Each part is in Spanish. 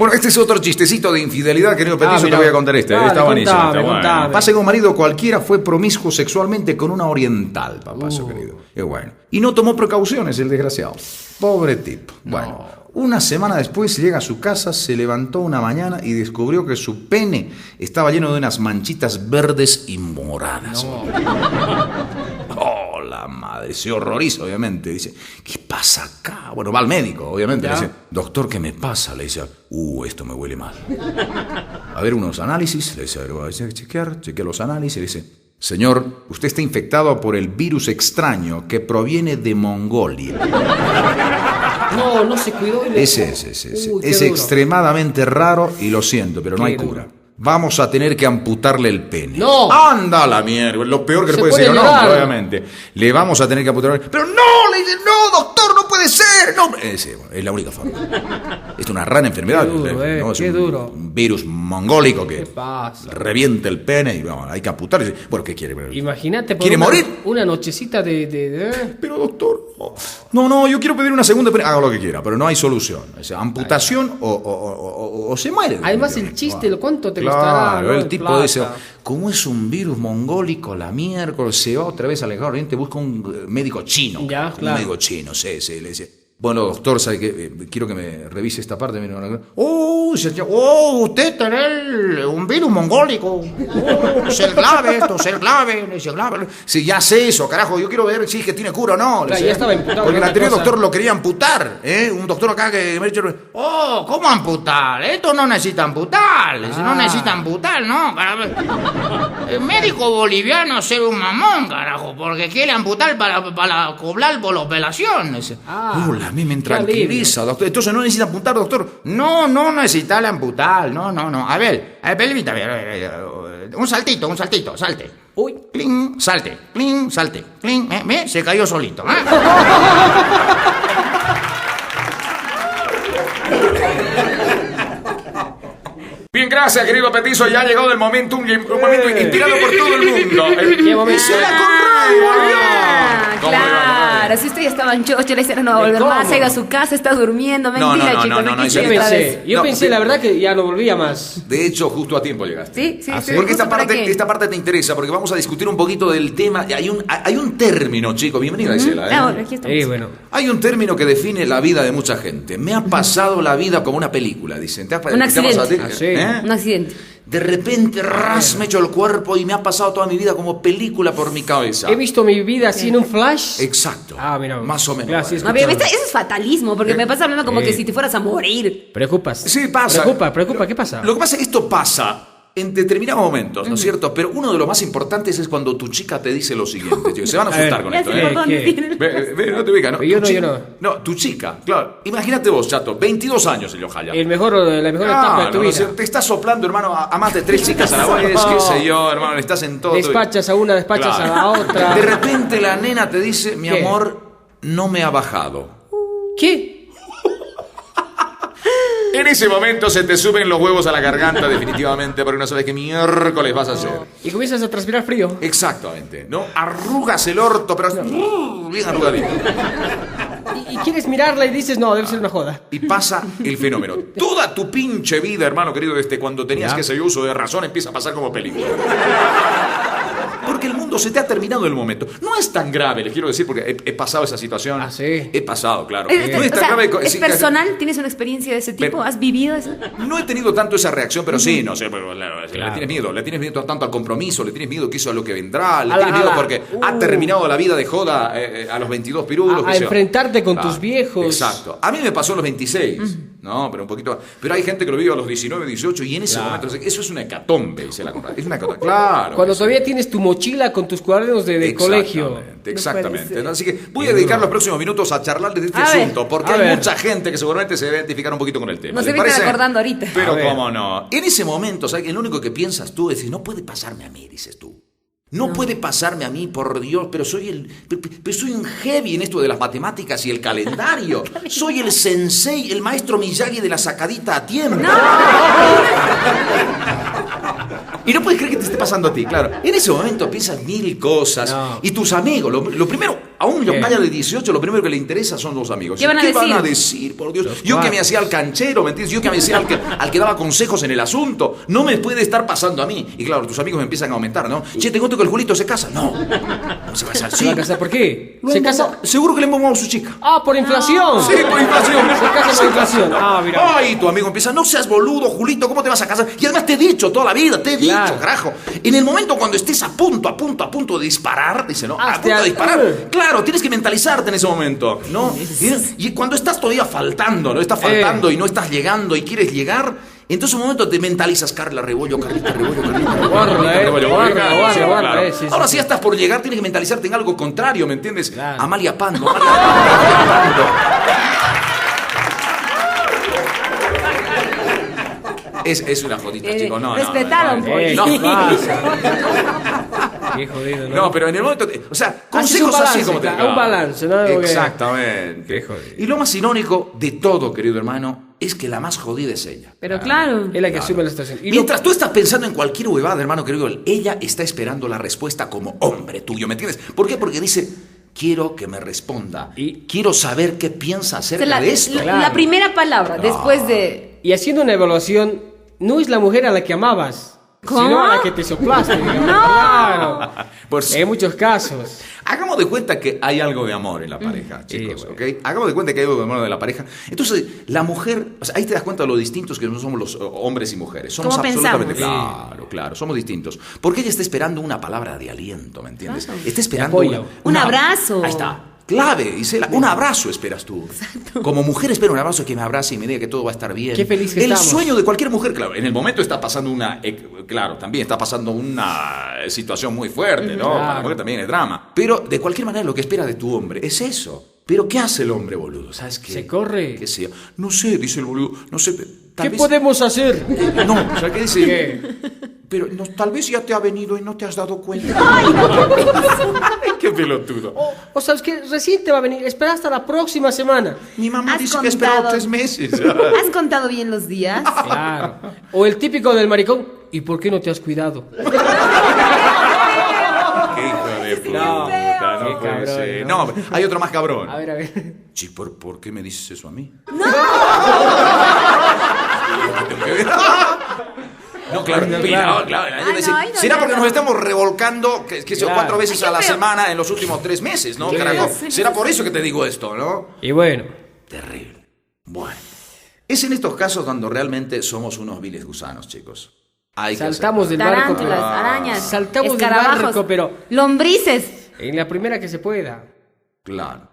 Bueno, este es otro chistecito de infidelidad, querido Petiso, te mira. voy a contar este. Dale, está buenísimo. contame, está bueno. Pasa que un marido cualquiera fue promiscuo sexualmente con una oriental, papazo querido. Qué bueno. Y no tomó precauciones, el desgraciado. Pobre tipo. Bueno, una semana después llega a su casa, se levantó una mañana y descubrió que su pene estaba lleno de unas manchitas verdes y moradas. Oh, la madre, se horroriza, obviamente. Dice, ¿qué pasa acá? Bueno, va al médico, obviamente. Le dice, doctor, ¿qué me pasa? Le dice, uh, esto me huele mal. A ver, unos análisis. Le dice, a ver, voy a chequear, chequea los análisis. Le dice, señor, usted está infectado por el virus extraño que proviene de Mongolia. No, no se cuidó. y le- Ese es, ese es. Uy, es duro. extremadamente raro y lo siento, pero no hay cura. Vamos a tener que amputarle el pene. ¡No! ¡Anda la mierda! Lo peor que le puede pone decir hombre, obviamente. Le vamos a tener que amputar el Pero no, le dice, no, doctor, no puede ser. No. Bueno, es la única forma. Es una rara enfermedad. Qué duro, eh, ¿no? Es qué un, duro. un virus mongólico que revienta el pene y bueno, hay que amputar. Bueno, ¿qué quiere? Imagínate. ¿Quiere una- morir? Una nochecita de. de- de- Pero doctor, no. no, no, yo quiero pedir una segunda pene. Haga lo que quiera, pero no hay solución. O sea, amputación o, se muere. Además, el chiste, Bueno. ¿cuánto te Claro, costará? el tipo plata. dice, como es un virus mongólico, la miércoles se va otra vez al Oriente, busca un eh, médico chino. Ya, Un médico chino, sí, sí, le dice. Bueno, doctor, ¿sabe qué? Eh, quiero que me revise esta parte. No. Oh, se- oh, usted tiene un virus mongólico. Oh, ser grave esto, ser grave, le dice, grave. Sí, ya sé eso, carajo. Yo quiero ver si es que tiene cura o no. Claro, ya estaba imputado Porque el anterior cosa. doctor lo quería amputar, ¿eh? Un doctor acá que me ha dicho, oh, ¿cómo amputar? Esto no necesita amputar. No Ah. necesita amputar, ¿no? El médico boliviano es un mamón, carajo, porque quiere amputar para, para cobrar por la operación. Dice, Ah, Hola, a mí me tranquiliza, doctor. Entonces no necesita amputar, doctor. No, no necesita amputar, no, no, no. A ver, a ver, permítame, a ver, a ver, a ver, un saltito, un saltito, salte. Uy. Cling, salte, cling, salte, cling, ¿eh? ¿Ve? Se cayó solito. ¿eh? Bien, gracias, querido Petizo. Ya ha llegado el momento, un, un momento inspirado por todo el mundo. Qué momento. ¡Se la Conrad Ah, ¿Cómo le va, claro. Si usted ya estaba en chocho, le hicieron no va a volver más, se ha ido a su casa, está durmiendo. No, Mentira, no, no, chicos, no, no, Yo pensé, vez. yo No, pensé de- la verdad que ya no volvía más. De hecho, justo a tiempo llegaste. Sí, sí, Ah, sí. Porque esta parte, qué. esta parte te interesa, porque vamos a discutir un poquito del tema. Hay un, hay un término, chicos. Bienvenida, Isela. ¿eh? Ah, bueno, aquí estamos. Sí, bueno. Hay un término que define la vida de mucha gente. Me ha pasado la vida como una película, dicen. ¿Te ha, Un te ha pasado a ti? accidente. Ah, sí. ¿Eh? Un accidente. De repente, ras, me echo el cuerpo y me ha pasado toda mi vida como película por mi cabeza. He visto mi vida así en un flash. Exacto. Ah, mira. Más o menos. Gracias. No, pero eso es fatalismo, porque me pasa hablando como Sí. que si te fueras a morir. Preocupas. Sí, pasa. Preocupa, preocupa. ¿Qué pasa? Lo que pasa es que esto pasa en determinados momentos, ¿no es cierto? Pero uno de los más importantes es cuando tu chica te dice lo siguiente, tío. Se van a A ver, asustar con esto, ¿eh? Ve, ve, no te ubicas, ¿no? Yo Tu no, chica- yo no. tu chica, claro. Imagínate vos, chato, 22 años el Ojaya. El mejor, la mejor etapa de tu no, vida. te estás soplando, hermano, a, a más de tres chicas a la vez, qué sé yo, hermano, le estás en todo. Despachas a una, despachas a la otra. De repente la nena te dice, mi ¿Qué? amor, no me ha bajado. ¿Qué? En ese momento se te suben los huevos a la garganta definitivamente porque no sabes qué miércoles vas a hacer. Y comienzas a transpirar frío. Exactamente, ¿no? Arrugas el orto, pero bien arrugadito. Y, y quieres mirarla y dices, no, debe ser una joda. Y pasa el fenómeno. Toda tu pinche vida, hermano querido, este, cuando tenías Ya. que ese uso de razón, empieza a pasar como película. Porque el mundo se te ha terminado el momento. No es tan grave, les quiero decir, porque he, he pasado esa situación. Ah, sí. He pasado, claro. Es, No es o tan sea, grave. co- ¿es sí, personal? ¿Tienes una experiencia de ese tipo? Pero- ¿Has vivido eso? No he tenido tanto esa reacción, pero sí, no sé, pero la- le Claro. tienes miedo, le tienes miedo tanto al compromiso, le tienes miedo que eso a lo que vendrá, le A la- tienes miedo porque ha uh. terminado la vida de joda eh, eh, a los 22 pirulos. A- a enfrentarte con tus viejos. Exacto. A mí me pasó a los 26, no, pero un poquito. Pero hay gente que lo vive a los 19, 18 y en ese Claro. momento, eso es una hecatombe, dice la compra. Es una hecatombe, claro. Cuando que sí. gente que seguramente se va a identificar un poquito con el tema. Nos ¿Les debe estar parece? acordando ahorita. Pero A cómo no. En ese momento, ¿sabes? El único que piensas tú es, no puede pasarme a mí, dices tú. No, puede pasarme a mí, por Dios, pero soy el pero, soy un heavy en esto de las matemáticas y el calendario. soy el sensei, el maestro Miyagi de la sacadita a tiempo. Y no puedes creer que te esté pasando a ti, claro. En ese momento piensas mil cosas. No. Y tus amigos, lo, lo primero, A un ¿Qué? yocaya de 18 lo primero que le interesa son los amigos. ¿Qué van a van a decir? decir? Por Dios. Los Yo que me hacía al canchero, ¿me entiendes? Yo que me hacía al que, al que daba consejos en el asunto. No me puede estar pasando a mí. Y claro, tus amigos me empiezan a aumentar, ¿no? Che, te cuento que el Julito se casa. No. No se va a casar. ¿Se va a casar por qué? Lo ¿Se casa? Seguro que le embomó a su chica. Ah, por inflación. Sí, por inflación. Se casa por inflación. Ah, mira. Ay, tu amigo empieza, no seas boludo, Julito, ¿cómo te vas a casar? Y además te he dicho toda la vida, te he dicho, carajo. En el momento cuando estés a punto, a punto, a punto de disparar, dice, ¿no? A Hazte punto de disparar. Claro, tienes que mentalizarte en ese momento, ¿no? Y, y cuando estás todavía faltando, ¿no? Estás faltando Eh. y no estás llegando y quieres llegar, entonces un momento te mentalizas, Carla Rebollo, Carlita Rebollo, Carlita Rebollo. Carlita eh, claro, sí, claro. eh, Ahora sí. si estás por llegar, tienes que mentalizarte en algo contrario, ¿me entiendes? Claro. Amalia Pando, Amalia Pando. Es, es una jodita, Eh, chicos. No, no, respetaron, no, pues. no, Eh, no. Jodido, ¿no? No, pero en el momento. O sea, Haces consejos balance, así como te claro, un balance, ¿no? Exactamente. Qué jodido. Y lo más irónico de todo, querido hermano, es que la más jodida es ella. Pero claro. Es la que asume la situación. Y lo- Mientras tú estás pensando en cualquier huevada, hermano querido, ella está esperando la respuesta como hombre tuyo, ¿me entiendes? ¿Por qué? Porque dice, quiero que me responda. Y- quiero saber qué piensa acerca la, de esto. la- Claro. la primera palabra después de. Y haciendo una evaluación, no es la mujer a la que amabas, ¿Cómo? sino a la que te soplaste. No. Claro. Pues- En muchos casos. Hagamos de cuenta que hay algo de amor en la pareja, chicos, ¿ok? Hagamos de cuenta que hay algo de amor en la pareja. Entonces, la mujer, o sea, ahí te das cuenta de lo distintos que no somos los eh, hombres y mujeres. Somos ¿Cómo absolutamente pensamos? claro, claro, somos distintos. Porque ella está esperando una palabra de aliento, ¿me entiendes? Claro. Está esperando. Un abrazo. Ahí está. Clave, Isela, un abrazo esperas tú. Como mujer espero un abrazo que me abrace y me diga que todo va a estar bien. Qué feliz que El estamos. sueño de cualquier mujer, claro, en el momento está pasando una, eh, claro, también está pasando una situación muy fuerte, ¿no? Para la mujer también es drama. Pero de cualquier manera lo que espera de tu hombre es eso. Pero ¿qué hace el hombre, boludo? ¿Sabes qué? Se corre. ¿Qué sé? No sé, dice el boludo. No sé. ¿Qué vez- podemos hacer? Eh, No, o sea, ¿qué dice? ¿Qué? Pero no, tal vez ya te ha venido y no te has dado cuenta. ¡Qué pelotudo! O, o sabes que recién te va a venir. Espera hasta la próxima semana. Mi mamá ¿Has dice que ha esperado contado? tres meses. ¿Has contado bien los días? Claro. O el típico del maricón. ¿Y por qué no te has cuidado? ¡Qué hijo de puta! No, No, cabrón, ser. ¿no? No, hay otro más cabrón. A ver, a ver. Sí, ¿por, por qué me dices eso a mí? No, No, claro. no, claro, Ah, decir, no, será no, porque no. nos estamos revolcando que, que Claro. cuatro veces a la semana en los últimos tres meses, ¿no? Carajo? Será por eso que te digo esto, ¿no? Y bueno. Terrible. Bueno. Es en estos casos cuando realmente somos unos viles gusanos, chicos. Hay que Saltamos hacer- del barco. Tarántulas, pero- arañas, Saltamos del barco, pero lombrices. en la primera que se pueda. Claro.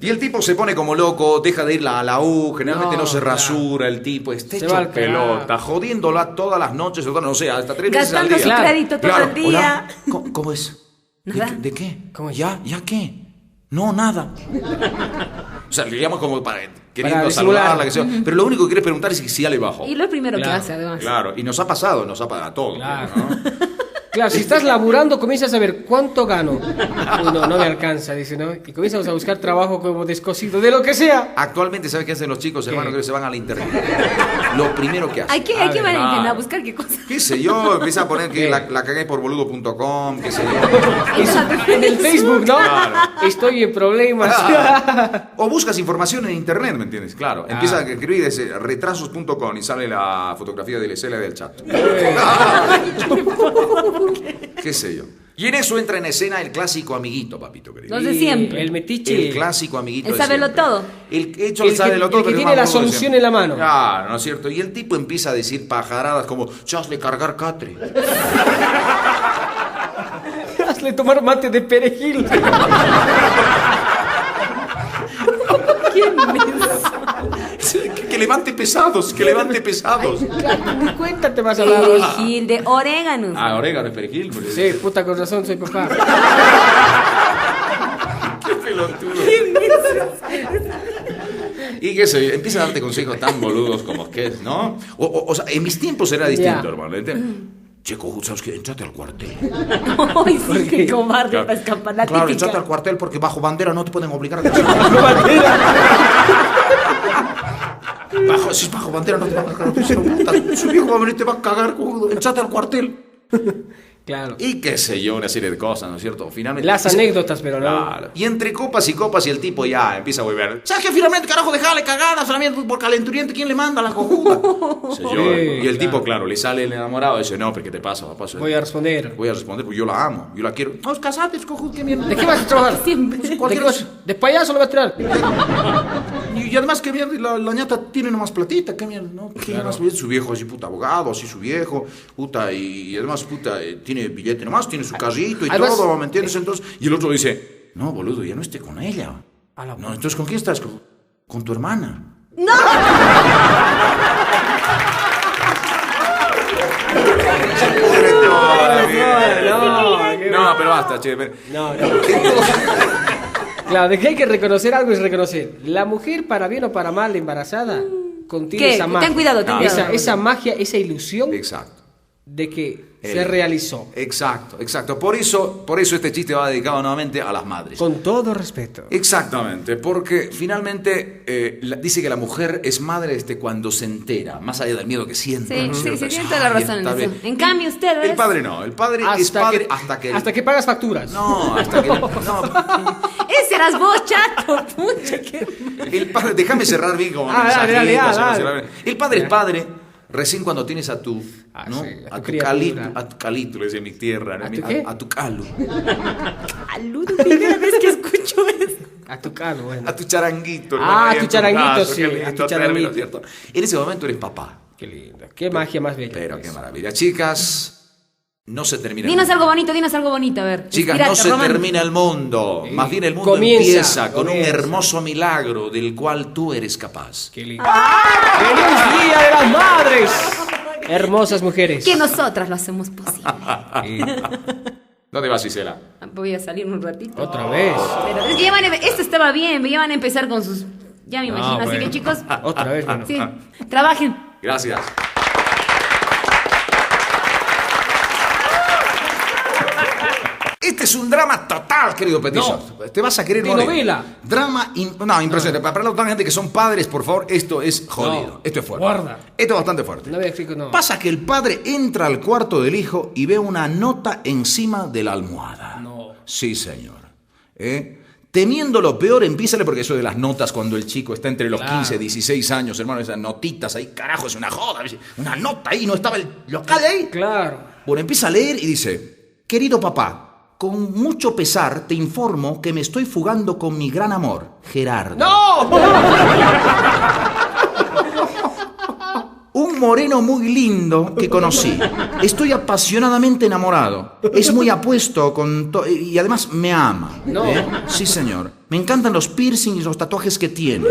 Y el tipo se pone como loco, deja de ir a la U, generalmente no, No, se claro. rasura el tipo, está hecho pelota, carajo. jodiéndola todas las noches, o no sé, hasta tres veces al Gastando día. su Claro. crédito todo el día. ¿Cómo, cómo es? ¿De, Nada. qué- de qué? ¿Cómo es? ¿Ya? ¿Ya qué? No, nada. O sea, le llamo como para queriendo Para saludarla, que sea. Pero lo único que quiere preguntar es si ya le bajó. Y lo primero Claro. que hace, además. Claro, y nos ha pasado, nos ha pasado a todos. Claro. ¿no? Claro, si estás laburando, comienzas a ver cuánto gano. Uy, no, no me alcanza, dice, ¿no? Y comienzas a buscar trabajo como descosido, de lo que sea. Actualmente, ¿sabes qué hacen los chicos, hermano? Que se van a la internet. Lo primero que hacen. Hay que, hay A que ver, van a buscar qué cosa. qué sé yo, empieza a poner que ¿Qué? la, la cagué por boludo.com, qué sé yo. En el Facebook, ¿no? Claro. Estoy en problemas. O buscas información en internet, ¿me entiendes? Claro. Empieza a escribir ese retrasos.com y sale la fotografía de la escena del chat. qué sé yo. Y en eso entra en escena el clásico amiguito, papito querido. Los de siempre. El metiche. El clásico amiguito El siempre. todo. El que hecho El el que- sábelo el todo. que tiene la solución en la mano. Claro, ¿no es cierto? Y el tipo empieza a decir pajaradas como, chasle cargar catre. Hazle tomar mate de perejil. que, que levante pesados, que levante pesados. Claro, ni cuenta te vas a dar. Perejil de oréganos. Ah, orégano perejil. pues. Sí, puta, con razón soy papá. Qué pelotudo. Y qué sé yo, empieza a darte consejos tan boludos como que es, ¿no? O, o- o sea, en mis tiempos era distinto, Ya. hermano. Checo, ¿sabes qué? Entrate al cuartel. Ay, sí, qué cobarde Claro. para escapar la Claro, entrate al cuartel porque bajo bandera no te pueden obligar a casar. bajo, si es bajo bandera no te van a cagar. Su viejo va a venir y te va a cagar. Entrate al cuartel. Claro. Y qué sé yo, una serie de cosas, ¿no es cierto? Finalmente. Las anécdotas, pero no. Claro. Y entre copas y copas y el tipo ya empieza a volver. ¿Sabes qué? Finalmente, carajo, dejale cagada, solamente por calenturiente, ¿quién le manda la cojuda? Sé yo. Sí, y el tipo, claro. le sale el enamorado y dice, no, pero ¿qué te pasa, papá? Voy a responder. Voy a responder, porque yo la amo, yo la quiero. No, casate, cojuda, qué mierda. ¿De qué vas a trabajar? Siempre. ¿De, Cualquier cosa. ¿De payaso lo vas a tirar? Y, y además, qué mierda, la, la ñata tiene nomás platita, qué mierda, ¿no? Tiene su viejo así, puta, abogado, así su viejo, puta, y, y además, puta, eh, tiene billete nomás, tiene su carrito y Además- todo, ¿me entiendes? Entonces, y el otro dice, no, boludo, ya no esté con ella. A la- No, entonces, ¿con quién estás? Con, con tu hermana. No, No, pero basta, che. pero- No, no. Claro, de que hay que reconocer algo es reconocer. La mujer, para bien o para mal, embarazada, contiene ¿Qué? esa Ten magia. cuidado, ten esa, cuidado. esa magia, esa ilusión Exacto. De que se realizó. Exacto, exacto. Por eso, por eso este chiste va dedicado nuevamente a las madres. Con todo respeto. Exactamente, porque finalmente eh, la- dice que la mujer es madre desde cuando se entera, más allá del miedo que siente. Sí, ¿no es sí, sí, Es, tiene toda la "Ay, razón en eso. bien". En cambio, usted El padre no, el padre es padre hasta que... hasta que pagas facturas. No, hasta que... No, Ese eras vos, chato. Pucha, qué- el padre... Déjame cerrar bien como Ah, dale, dale, mensajito, ah, dale. bien. El padre es padre recién cuando tienes a tu... Ah, ¿no? sí, a a, tu tu calito, a tu calito, le decía mi tierra, ¿A mi- tu qué? a, a tu calo, Saludo, primera vez que escucho eso. A tu calo, bueno. a tu charanguito. Ah, hermano, ahí tu charanguito, sí, a tu charanguito. ¿cierto? En ese momento eres papá. Qué lindo. Qué magia más bella. Pero qué maravilla. Chicas, no se termina el Dinos mundo. algo bonito, dinos algo bonito, a ver. Chicas, no se Román. termina el mundo. Sí. Más bien el mundo Comienza, empieza con un hermoso milagro del cual tú eres capaz. Qué lindo. ¡Feliz Día de las Madres! Hermosas mujeres. Que nosotras lo hacemos posible. ¿Dónde vas, Isela? Voy a salir un ratito. Otra vez. Pero es que ya van a- esto estaba bien, ya van a empezar con sus. Ya me imagino, así que chicos. Otra vez, bueno. Sí, trabajen. Gracias. Este es un drama total, querido Petiso. Te vas a querer morir. novela. Drama, in- no, impresionante. Para la gente que son padres, por favor, esto es jodido. No. Esto es fuerte. Guarda. Esto es bastante fuerte. No me explico, no. Pasa que el padre entra al cuarto del hijo y ve una nota encima de la almohada. No. Sí, señor. ¿Eh? Temiendo lo peor, empiézale porque eso de las notas cuando el chico está entre los Claro. 15, 16 años, hermano, esas notitas ahí, carajo, es una joda. Una nota ahí, no estaba el local ahí. Claro. Bueno, empieza a leer y dice, querido papá, con mucho pesar te informo que me estoy fugando con mi gran amor, Gerardo. ¡No! Un moreno muy lindo que conocí. Estoy apasionadamente enamorado. Es muy apuesto con y además me ama. No. ¿Eh? Sí, señor. Me encantan los piercings y los tatuajes que tiene.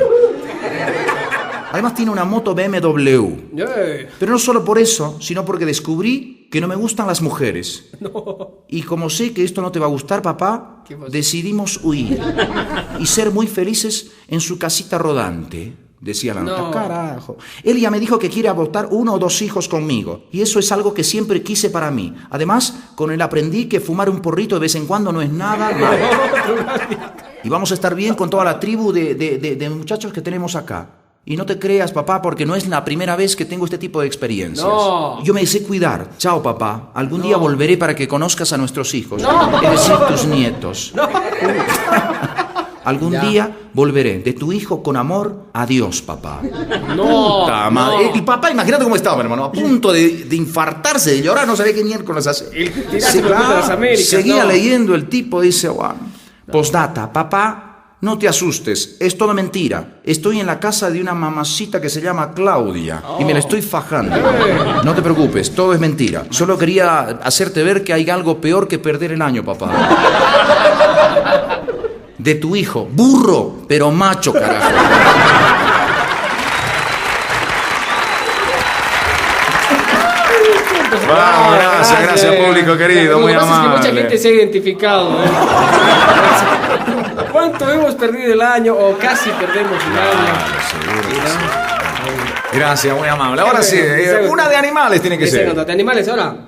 Además tiene una moto BMW. Pero no solo por eso, sino porque descubrí que no me gustan las mujeres. Y como sé que esto no te va a gustar, papá, decidimos huir y ser muy felices en su casita rodante. Decía la nota. No. Carajo. Él ya me dijo que quiere adoptar uno o dos hijos conmigo. Y eso es algo que siempre quise para mí. Además, con él aprendí que fumar un porrito de vez en cuando no es nada malo. Y vamos a estar bien con toda la tribu de, de- de- de muchachos que tenemos acá. Y no te creas, papá, porque no es la primera vez que tengo este tipo de experiencias. No. Yo me sé cuidar. Chao, papá. Algún día volveré para que conozcas a nuestros hijos. No. Es decir, tus nietos. Algún Ya. día volveré. De tu hijo con amor, adiós, papá. no. Puta madre. no. El papá, imagínate cómo estaba, hermano. A punto de, de infartarse, de llorar, no sabía qué miércoles hacer. El tirazo con las Américas, Seguía no. leyendo el tipo, dice, bueno. Postdata, papá, no te asustes, es todo mentira. Estoy en la casa de una mamacita que se llama Claudia y me la estoy fajando. No te preocupes, todo es mentira. Solo quería hacerte ver que hay algo peor que perder el año, papá. De tu hijo, burro, pero macho, carajo. Vamos, gracias, gracias, público querido, Lo muy que pasa es que mucha amable. gente se ha identificado. ¿eh? ¿Cuánto hemos perdido el año o casi perdemos el año? Gracias, muy amable. Ahora sí, eh, una de animales tiene que ser. de animales ahora.